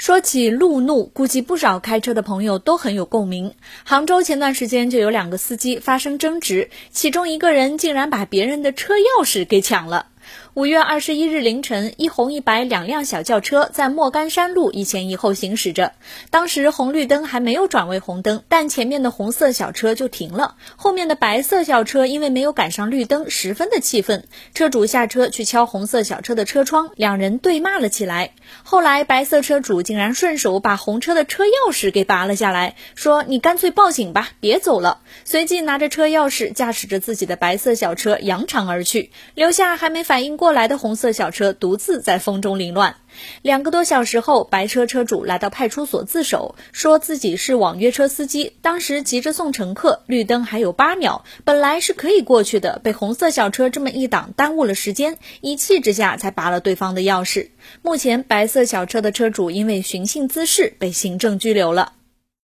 说起路怒，估计不少开车的朋友都很有共鸣。杭州前段时间就有两个司机发生争执，其中一个人竟然把别人的车钥匙给抢了。五月二十一日凌晨，一红一白两辆小轿车在莫干山路一前一后行驶着。当时红绿灯还没有转为红灯，但前面的红色小车就停了。后面的白色小车因为没有赶上绿灯，十分的气愤。车主下车去敲红色小车的车窗，两人对骂了起来。后来白色车主竟然顺手把红车的车钥匙给拔了下来，说：“你干脆报警吧，别走了。”随即拿着车钥匙，驾驶着自己的白色小车扬长而去，留下还没反。应过来的红色小车独自在风中凌乱。两个多小时后，白车车主来到派出所自首，说自己是网约车司机，当时急着送乘客，绿灯还有八秒，本来是可以过去的，被红色小车这么一挡，耽误了时间，一气之下才拔了对方的钥匙。目前，白色小车的车主因为寻衅滋事被行政拘留了。